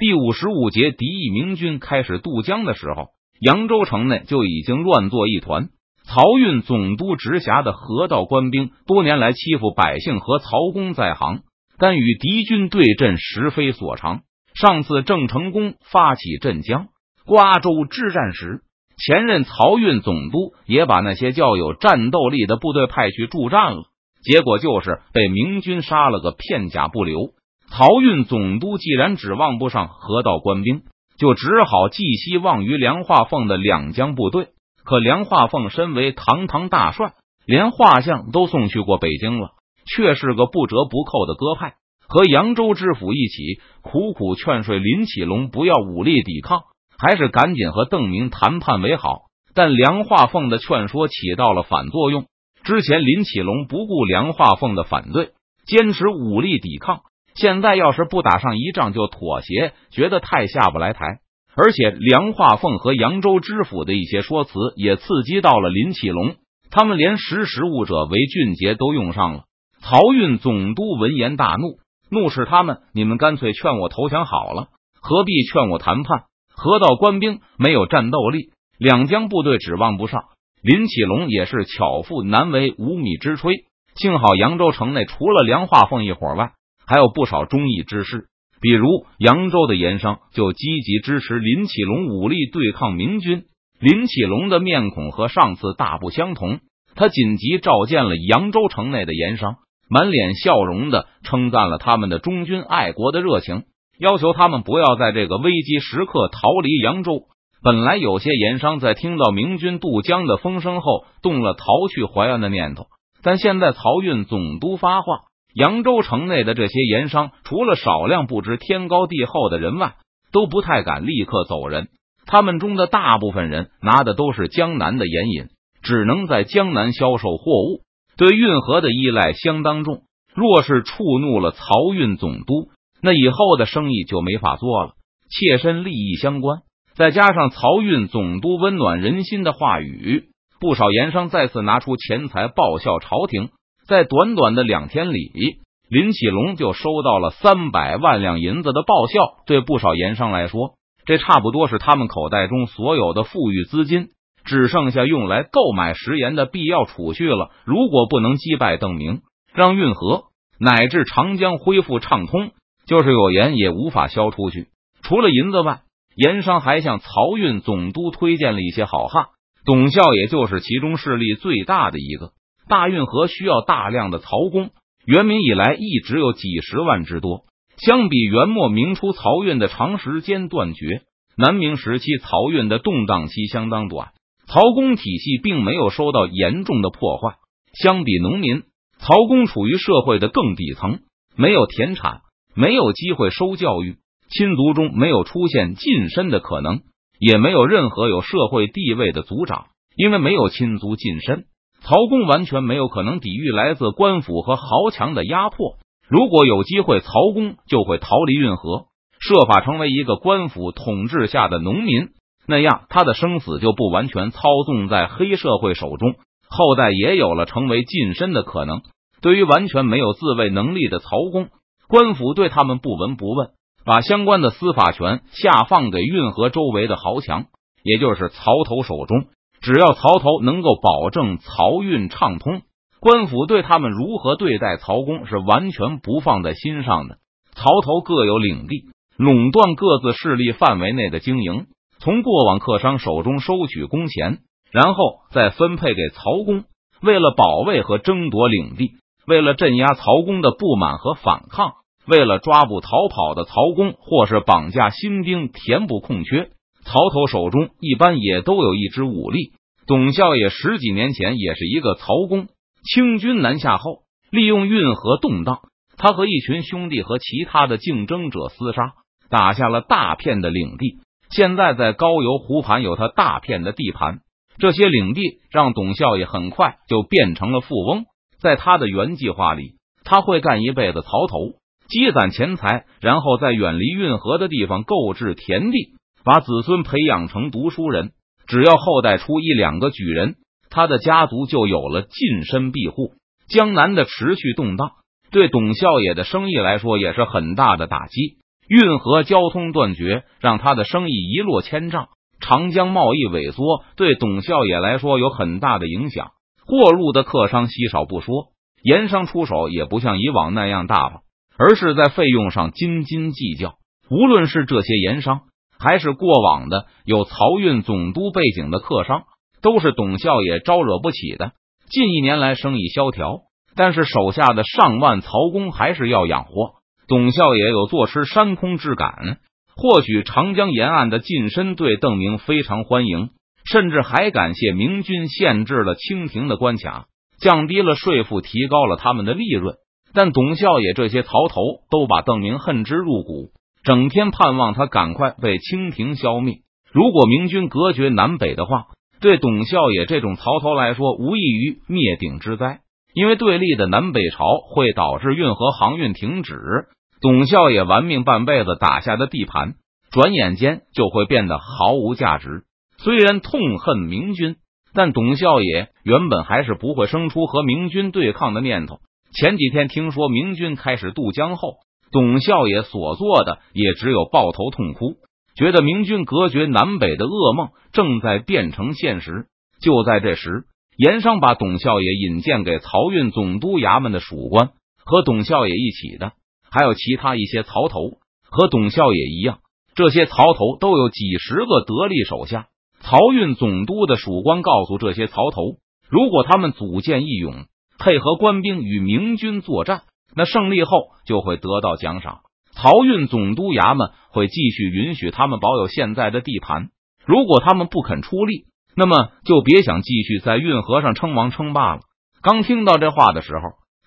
第五十五节，敌意明军开始渡江的时候，扬州城内就已经乱作一团。漕运总督直辖的河道官兵多年来欺负百姓和曹公在行，但与敌军对阵实非所长。上次郑成功发起镇江、瓜州之战时，前任漕运总督也把那些较有战斗力的部队派去助战了，结果就是被明军杀了个片甲不留。漕运总督既然指望不上河道官兵，就只好寄希望于梁化凤的两江部队。可梁化凤身为堂堂大帅，连画像都送去过北京了，却是个不折不扣的鸽派。和扬州知府一起苦苦劝说林启龙不要武力抵抗，还是赶紧和邓明谈判为好。但梁化凤的劝说起到了反作用。之前林启龙不顾梁化凤的反对，坚持武力抵抗。现在要是不打上一仗就妥协，觉得太下不来台。而且梁化凤和扬州知府的一些说辞也刺激到了林启龙，他们连识时务者为俊杰都用上了。漕运总督闻言大怒，怒斥他们：“你们干脆劝我投降好了，何必劝我谈判？河道官兵没有战斗力，两江部队指望不上。”林启龙也是巧妇难为无米之炊，幸好扬州城内除了梁化凤一伙外。还有不少忠义之士，比如扬州的盐商就积极支持林启龙武力对抗明军。林启龙的面孔和上次大不相同，他紧急召见了扬州城内的盐商，满脸笑容的称赞了他们的忠君爱国的热情，要求他们不要在这个危机时刻逃离扬州。本来有些盐商在听到明军渡江的风声后，动了逃去淮安的念头，但现在漕运总督发话。扬州城内的这些盐商，除了少量不知天高地厚的人外，都不太敢立刻走人。他们中的大部分人拿的都是江南的盐引，只能在江南销售货物，对运河的依赖相当重。若是触怒了漕运总督，那以后的生意就没法做了，切身利益相关。再加上漕运总督温暖人心的话语，不少盐商再次拿出钱财报效朝廷。在短短的两天里，林启龙就收到了三百万两银子的报销。对不少盐商来说，这差不多是他们口袋中所有的富裕资金，只剩下用来购买食盐的必要储蓄了。如果不能击败邓明，让运河乃至长江恢复畅通，就是有盐也无法销出去。除了银子外，盐商还向漕运总督推荐了一些好汉，董孝也就是其中势力最大的一个。大运河需要大量的漕工，元明以来一直有几十万之多。相比元末明初漕运的长时间断绝，南明时期漕运的动荡期相当短，漕工体系并没有受到严重的破坏。相比农民，漕工处于社会的更底层，没有田产，没有机会受教育，亲族中没有出现晋身的可能，也没有任何有社会地位的族长，因为没有亲族晋身。曹公完全没有可能抵御来自官府和豪强的压迫。如果有机会，曹公就会逃离运河，设法成为一个官府统治下的农民。那样，他的生死就不完全操纵在黑社会手中，后代也有了成为近身的可能。对于完全没有自卫能力的曹公，官府对他们不闻不问，把相关的司法权下放给运河周围的豪强，也就是曹头手中。只要曹头能够保证漕运畅通，官府对他们如何对待曹公是完全不放在心上的。曹头各有领地，垄断各自势力范围内的经营，从过往客商手中收取工钱，然后再分配给曹公。为了保卫和争夺领地，为了镇压曹公的不满和反抗，为了抓捕逃跑的曹公，或是绑架新兵填补空缺。曹头手中一般也都有一支武力。董孝也十几年前也是一个曹公。清军南下后，利用运河动荡，他和一群兄弟和其他的竞争者厮杀，打下了大片的领地。现在在高邮湖畔有他大片的地盘，这些领地让董孝也很快就变成了富翁。在他的原计划里，他会干一辈子曹头，积攒钱财，然后在远离运河的地方购置田地。把子孙培养成读书人，只要后代出一两个举人，他的家族就有了近身庇护。江南的持续动荡，对董孝也的生意来说也是很大的打击。运河交通断绝，让他的生意一落千丈。长江贸易萎缩，对董少爷来说有很大的影响。过路的客商稀少不说，盐商出手也不像以往那样大方，而是在费用上斤斤计较。无论是这些盐商，还是过往的有漕运总督背景的客商，都是董孝爷招惹不起的。近一年来生意萧条，但是手下的上万曹工还是要养活。董孝爷有坐吃山空之感。或许长江沿岸的近身对邓明非常欢迎。甚至还感谢明军限制了清廷的关卡，降低了税赋，提高了他们的利润。但董孝也这些曹头都把邓明恨之入骨，整天盼望他赶快被清廷消灭。如果明军隔绝南北的话，对董孝也这种曹头来说，无异于灭顶之灾。因为对立的南北朝会导致运河航运停止，董孝也玩命半辈子打下的地盘，转眼间就会变得毫无价值。虽然痛恨明军，但董孝也原本还是不会生出和明军对抗的念头。前几天听说明军开始渡江后，董孝也所做的也只有抱头痛哭，觉得明军隔绝南北的噩梦正在变成现实。就在这时，盐商把董孝也引荐给漕运总督衙门的属官，和董孝也一起的还有其他一些曹头，和董孝也一样，这些曹头都有几十个得力手下。漕运总督的属官告诉这些曹头，如果他们组建义勇，配合官兵与明军作战，那胜利后就会得到奖赏。漕运总督衙门会继续允许他们保有现在的地盘。如果他们不肯出力，那么就别想继续在运河上称王称霸了。刚听到这话的时候，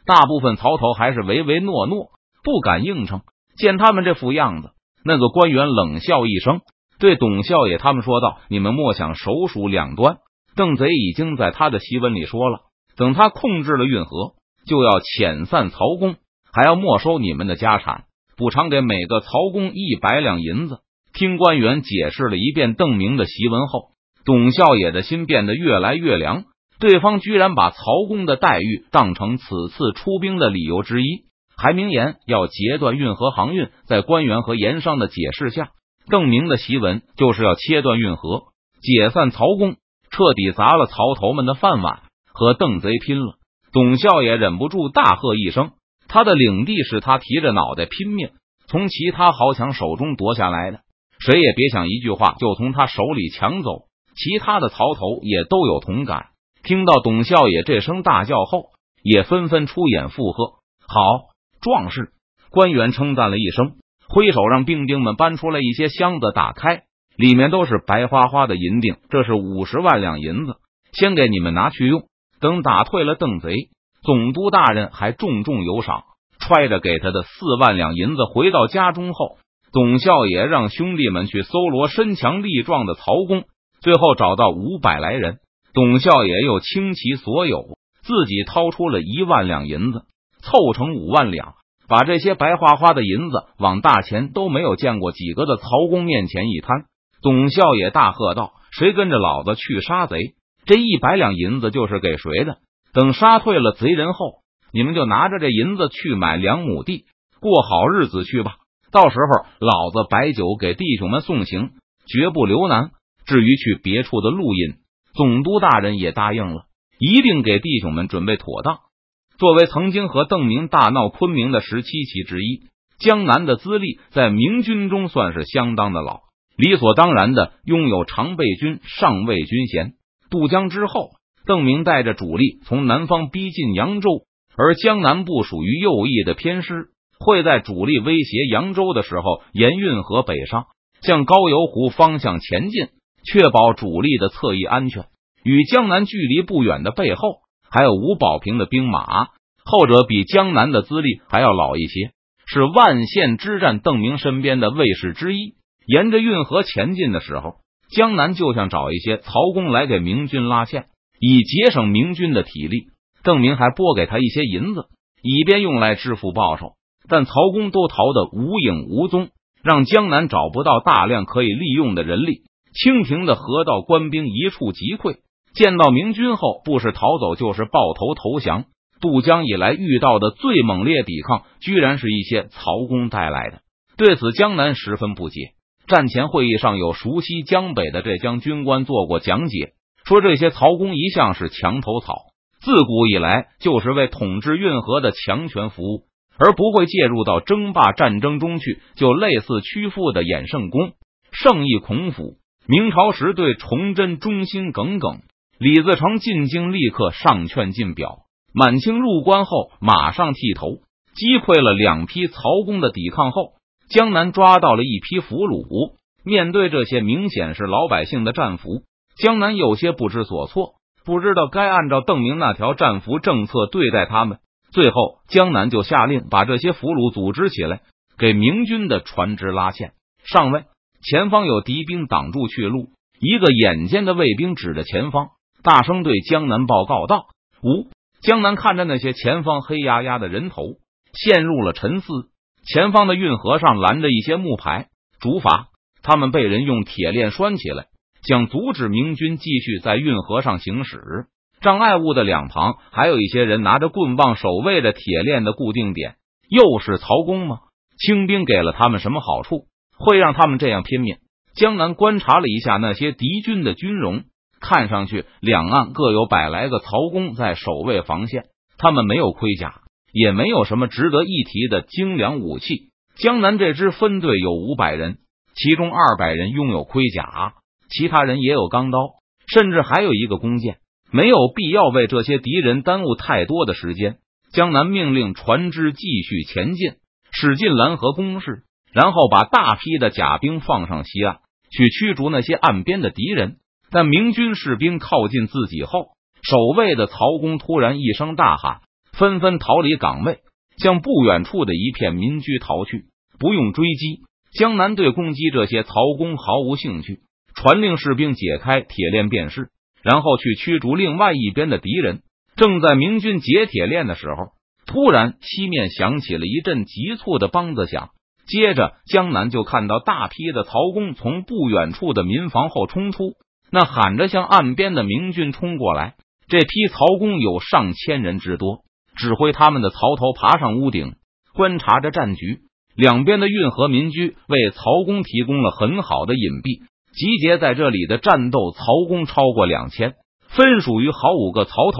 大部分曹头还是唯唯诺诺，不敢应承。见他们这副样子，那个官员冷笑一声。对董孝也他们说道：“你们莫想手鼠两端。邓贼已经在他的檄文里说了，等他控制了运河，就要遣散曹公，还要没收你们的家产，补偿给每个曹公一百两银子。”听官员解释了一遍邓明的檄文后，董孝也的心变得越来越凉。对方居然把曹公的待遇当成此次出兵的理由之一，还明言要截断运河航运。在官员和盐商的解释下。邓明的檄文就是要切断运河，解散曹公，彻底砸了曹头们的饭碗，和邓贼拼了。董孝也忍不住大喝一声：“他的领地是他提着脑袋拼命从其他豪强手中夺下来的，谁也别想一句话就从他手里抢走。”其他的曹头也都有同感，听到董孝也这声大叫后，也纷纷出言附和：“好，壮士！”官员称赞了一声。挥手让兵丁们搬出来一些箱子，打开，里面都是白花花的银锭，这是五十万两银子，先给你们拿去用。等打退了邓贼，总督大人还重重有赏。揣着给他的四万两银子回到家中后，董孝也让兄弟们去搜罗身强力壮的曹公，最后找到五百来人。董孝也又倾其所有，自己掏出了一万两银子，凑成五万两。把这些白花花的银子往大钱都没有见过几个的曹公面前一摊，董孝也大喝道：“谁跟着老子去杀贼？这一百两银子就是给谁的？等杀退了贼人后，你们就拿着这银子去买两亩地，过好日子去吧。到时候老子摆酒给弟兄们送行，绝不留难。至于去别处的路引，总督大人也答应了，一定给弟兄们准备妥当。”作为曾经和邓明大闹昆明的十七旗之一，江南的资历在明军中算是相当的老，理所当然的拥有常备军上尉军衔。渡江之后，邓明带着主力从南方逼近扬州，而江南部属于右翼的偏师会在主力威胁扬州的时候沿运河北上，向高邮湖方向前进，确保主力的侧翼安全。与江南距离不远的背后。还有吴保平的兵马，后者比江南的资历还要老一些，是万县之战邓明身边的卫士之一。沿着运河前进的时候，江南就想找一些曹公来给明军拉线，以节省明军的体力。邓明还拨给他一些银子，以便用来支付报酬。但曹公都逃得无影无踪，让江南找不到大量可以利用的人力。清廷的河道官兵一触即溃。见到明军后，不是逃走就是抱头投降。渡江以来遇到的最猛烈抵抗，居然是一些曹公带来的。对此，江南十分不解。战前会议上有熟悉江北的浙江军官做过讲解，说这些曹公一向是墙头草，自古以来就是为统治运河的强权服务，而不会介入到争霸战争中去。就类似屈服的衍圣公、圣意孔府，明朝时对崇祯忠心耿耿，李自成进京立刻上劝进表。满清入关后，马上剃头，击溃了两批曹公的抵抗后。江南抓到了一批俘虏，面对这些明显是老百姓的战俘，江南有些不知所措，不知道该按照邓明那条战俘政策对待他们。最后，江南就下令把这些俘虏组织起来，给明军的船只拉线。上尉，前方有敌兵挡住去路。一个眼尖的卫兵指着前方，大声对江南报告道：“五。”江南看着那些前方黑压压的人头，陷入了沉思。前方的运河上拦着一些木牌，竹筏他们被人用铁链拴起来，想阻止明军继续在运河上行驶。障碍物的两旁还有一些人拿着棍棒守卫着铁链的固定点。又是曹公吗？清兵给了他们什么好处，会让他们这样拼命？江南观察了一下那些敌军的军容，看上去两岸各有百来个曹公在守卫防线，他们没有盔甲。也没有什么值得一提的精良武器。江南这支分队有五百人，其中二百人拥有盔甲，其他人也有钢刀，甚至还有一个弓箭。没有必要为这些敌人耽误太多的时间。江南命令船只继续前进，驶进蓝河攻势，然后把大批的甲兵放上西岸，去驱逐那些岸边的敌人。但明军士兵靠近自己后，守卫的曹公突然一声大喊。纷纷逃离岗位，向不远处的一片民居逃去。不用追击，江南对攻击这些曹公毫无兴趣，传令士兵解开铁链便是，然后去驱逐另外一边的敌人。正在明军解铁链的时候，突然西面响起了一阵急促的梆子响，接着江南就看到大批的曹公从不远处的民房后冲出，那喊着向岸边的明军冲过来。这批曹公有上千人之多。指挥他们的曹头爬上屋顶，观察着战局。两边的运河民居为曹公提供了很好的隐蔽。集结在这里的战斗曹公超过两千，分属于好五个曹头，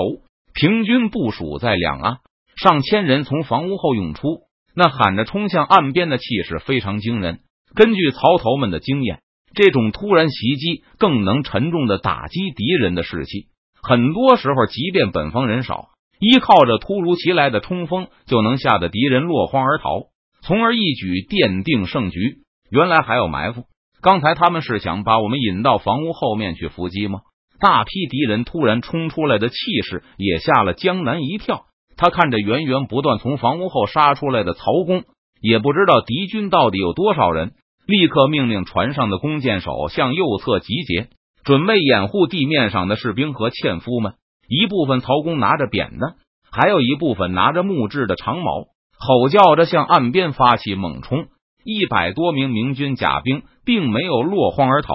平均部署在两岸。上千人从房屋后涌出，那喊着冲向岸边的气势非常惊人。根据曹头们的经验，这种突然袭击更能沉重的打击敌人的士气。很多时候，即便本方人少。依靠着突如其来的冲锋，就能吓得敌人落荒而逃，从而一举奠定胜局。原来还有埋伏，刚才他们是想把我们引到房屋后面去伏击吗？大批敌人突然冲出来的气势也吓了江南一跳。他看着源源不断从房屋后杀出来的曹公，也不知道敌军到底有多少人，立刻命令船上的弓箭手向右侧集结，准备掩护地面上的士兵和纤夫们。一部分曹公拿着扁担，还有一部分拿着木质的长矛，吼叫着向岸边发起猛冲。一百多名明军甲兵并没有落荒而逃，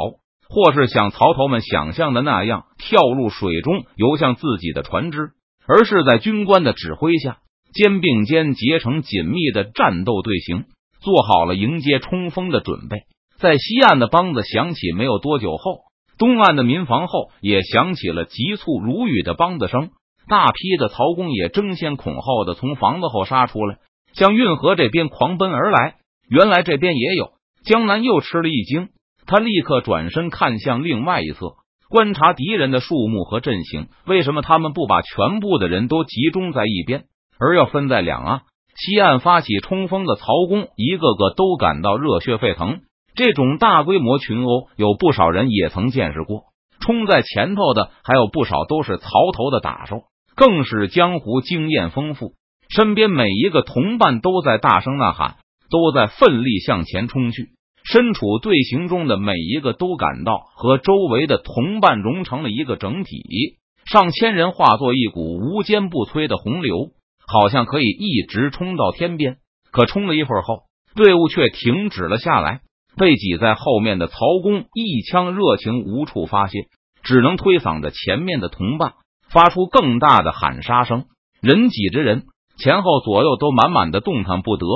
或是像曹头们想象的那样跳入水中游向自己的船只，而是在军官的指挥下，肩并肩结成紧密的战斗队形，做好了迎接冲锋的准备。在西岸的梆子响起没有多久后。东岸的民房后也响起了急促如雨的梆子声，大批的曹公也争先恐后的从房子后杀出来，向运河这边狂奔而来。原来这边也有江南，又吃了一惊，他立刻转身看向另外一侧，观察敌人的数目和阵型。为什么他们不把全部的人都集中在一边，而要分在两岸？西岸发起冲锋的曹公，一个个都感到热血沸腾。这种大规模群殴，有不少人也曾见识过。冲在前头的还有不少都是曹头的打手，更是江湖经验丰富。身边每一个同伴都在大声呐喊，都在奋力向前冲去。身处队形中的每一个都感到和周围的同伴融成了一个整体。上千人化作一股无坚不摧的洪流，好像可以一直冲到天边。可冲了一会儿后，队伍却停止了下来。被挤在后面的曹公一腔热情无处发泄，只能推搡着前面的同伴，发出更大的喊杀声。人挤着人，前后左右都满满的动弹不得。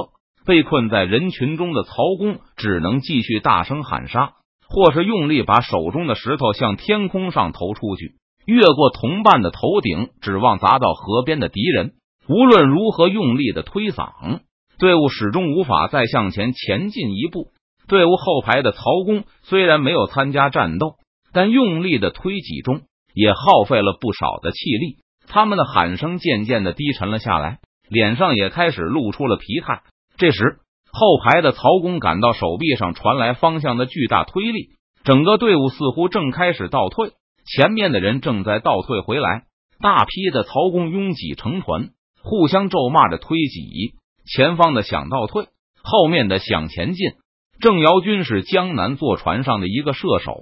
被困在人群中的曹公只能继续大声喊杀，或是用力把手中的石头向天空上投出去，越过同伴的头顶，指望砸到河边的敌人。无论如何用力的推搡，队伍始终无法再向前前进一步。队伍后排的曹公虽然没有参加战斗，但用力的推挤中也耗费了不少的气力。他们的喊声渐渐的低沉了下来，脸上也开始露出了疲态。这时，后排的曹公感到手臂上传来方向的巨大推力，整个队伍似乎正开始倒退，前面的人正在倒退回来。大批的曹公拥挤成团。互相咒骂着推挤，前方的想倒退，后面的想前进。郑瑶军是江南坐船上的一个射手，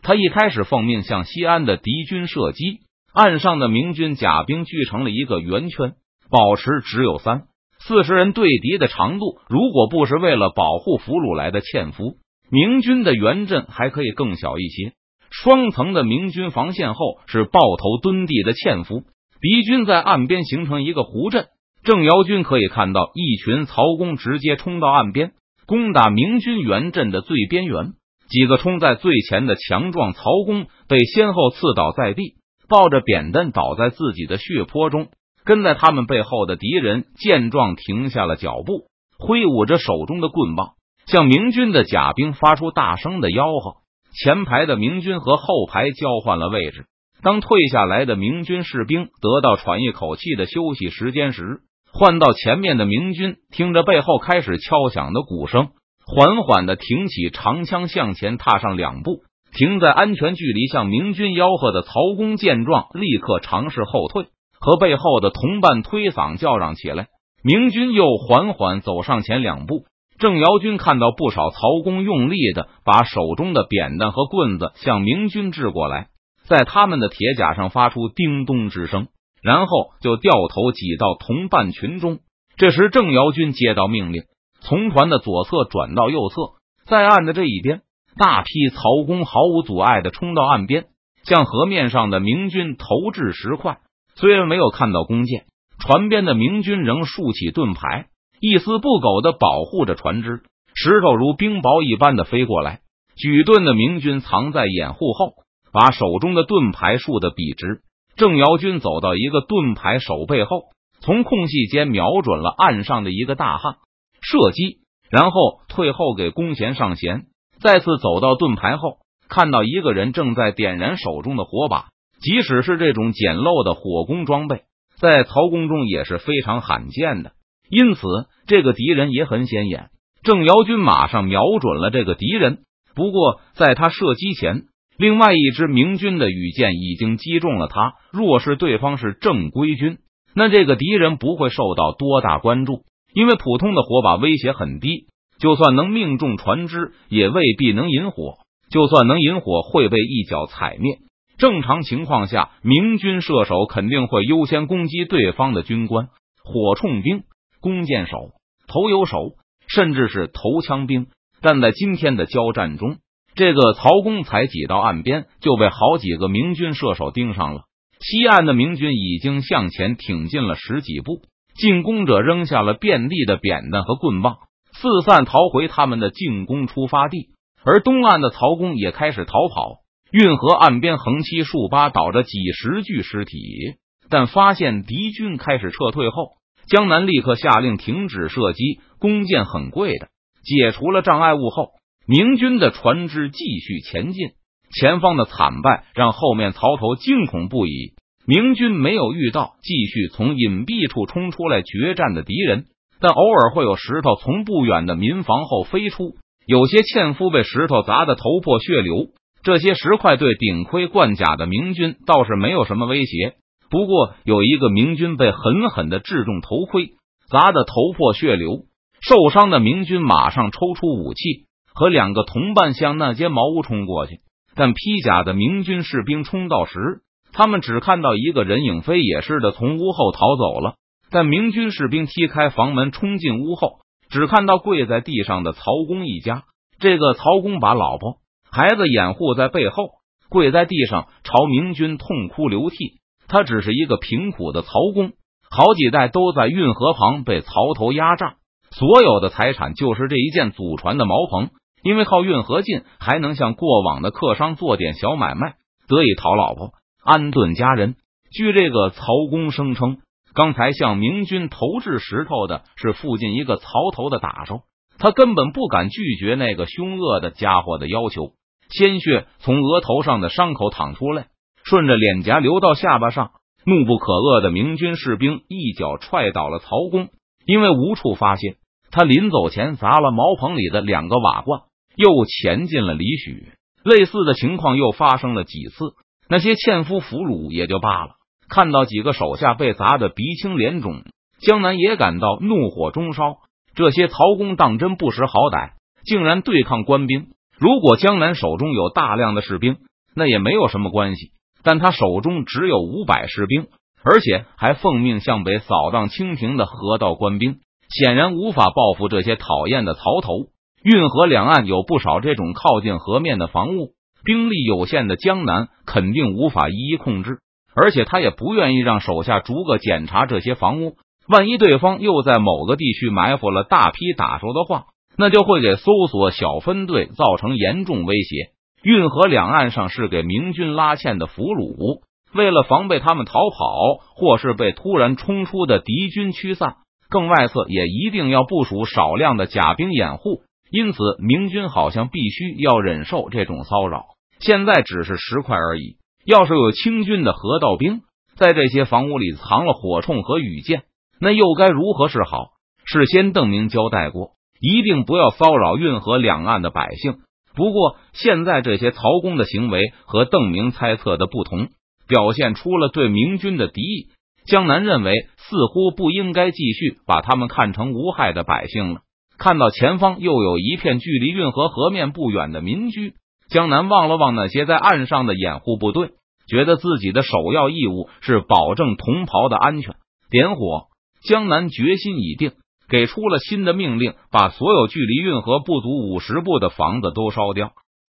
他一开始奉命向西安的敌军射击，岸上的明军甲兵聚成了一个圆圈，保持只有三四十人对敌的长度。如果不是为了保护俘虏来的纤夫，明军的圆阵还可以更小一些。双层的明军防线后是抱头蹲地的纤夫。敌军在岸边形成一个弧阵，郑瑶军可以看到一群曹公直接冲到岸边，攻打明军援阵的最边缘。几个冲在最前的强壮曹公被先后刺倒在地，抱着扁担倒在自己的血泊中。跟在他们背后的敌人见状停下了脚步，挥舞着手中的棍棒，向明军的甲兵发出大声的吆喝。前排的明军和后排交换了位置。当退下来的明军士兵得到喘一口气的休息时间时，换到前面的明军听着背后开始敲响的鼓声，缓缓的挺起长枪向前踏上两步，停在安全距离向明军吆喝的曹公见状，立刻尝试后退，和背后的同伴推搡叫嚷起来。明军又缓缓走上前两步，郑瑶军看到不少曹公用力的把手中的扁担和棍子向明军掷过来。在他们的铁甲上发出叮咚之声，然后就掉头挤到同伴群中。这时，郑瑶军接到命令，从船的左侧转到右侧，在岸的这一边，大批曹公毫无阻碍的冲到岸边，向河面上的明军投掷石块。虽然没有看到弓箭，船边的明军仍竖起盾牌，一丝不苟的保护着船只。石头如冰雹一般的飞过来，举盾的明军藏在掩护后。把手中的盾牌竖得笔直。郑瑶军走到一个盾牌手背后，从空隙间瞄准了岸上的一个大汉，射击，然后退后给弓弦上弦。再次走到盾牌后，看到一个人正在点燃手中的火把。即使是这种简陋的火攻装备，在曹公中也是非常罕见的。因此，这个敌人也很显眼。郑瑶军马上瞄准了这个敌人，不过在他射击前。另外一支明军的羽箭已经击中了他。若是对方是正规军，那这个敌人不会受到多大关注，因为普通的火把威胁很低，就算能命中船只，也未必能引火。就算能引火，会被一脚踩灭。正常情况下，明军射手肯定会优先攻击对方的军官、火铳兵、弓箭手、投油手，甚至是投枪兵。但在今天的交战中，这个曹公才挤到岸边，就被好几个明军射手盯上了。西岸的明军已经向前挺进了十几步，进攻者扔下了遍地的扁担和棍棒，四散逃回他们的进攻出发地。而东岸的曹公也开始逃跑。运河岸边横七竖八倒着几十具尸体，但发现敌军开始撤退后，江南立刻下令停止射击。弓箭很贵的，解除了障碍物后。明军的船只继续前进，前方的惨败让后面曹头惊恐不已。明军没有遇到继续从隐蔽处冲出来决战的敌人，但偶尔会有石头从不远的民房后飞出，有些纤夫被石头砸得头破血流。这些石块对顶盔贯甲的明军倒是没有什么威胁，不过有一个明军被狠狠的掷中头盔，砸得头破血流。受伤的明军马上抽出武器。和两个同伴向那间茅屋冲过去，但披甲的明军士兵冲到时，他们只看到一个人影飞也似的从屋后逃走了。但明军士兵踢开房门冲进屋后，只看到跪在地上的曹公一家。这个曹公把老婆孩子掩护在背后，跪在地上朝明军痛哭流涕。他只是一个贫苦的曹公，好几代都在运河旁被曹头压榨。所有的财产就是这一件祖传的茅棚。因为靠运河近，还能向过往的客商做点小买卖，得以讨老婆，安顿家人。据这个曹公声称，刚才向明军投掷石头的是附近一个曹头的打手，他根本不敢拒绝那个凶恶的家伙的要求。鲜血从额头上的伤口淌出来，顺着脸颊流到下巴上。怒不可遏的明军士兵一脚踹倒了曹公，因为无处发泄，他临走前砸了茅棚里的两个瓦罐，又潜进了李许。类似的情况又发生了几次，那些纤夫俘虏也就罢了，看到几个手下被砸得鼻青脸肿，江南也感到怒火中烧。这些曹公当真不识好歹，竟然对抗官兵。如果江南手中有大量的士兵，那也没有什么关系。但他手中只有五百士兵，而且还奉命向北扫荡清廷的河道官兵，显然无法报复这些讨厌的曹头。运河两岸有不少这种靠近河面的房屋，兵力有限的江南肯定无法一一控制，而且他也不愿意让手下逐个检查这些房屋。万一对方又在某个地区埋伏了大批打手的话，那就会给搜索小分队造成严重威胁。运河两岸上是给明军拉纤的俘虏，为了防备他们逃跑，或是被突然冲出的敌军驱散，更外侧也一定要部署少量的甲兵掩护。因此，明军好像必须要忍受这种骚扰。现在只是石块而已，要是有清军的河道兵在这些房屋里藏了火铳和羽箭，那又该如何是好？事先邓明交代过，一定不要骚扰运河两岸的百姓。不过，现在这些曹公的行为和邓明猜测的不同，表现出了对明军的敌意。江南认为，似乎不应该继续把他们看成无害的百姓了。看到前方又有一片距离运河河面不远的民居，江南望了望那些在岸上的掩护部队，觉得自己的首要义务是保证同袍的安全。点火，江南决心已定。给出了新的命令，把所有距离运河不足五十步的房子都烧掉。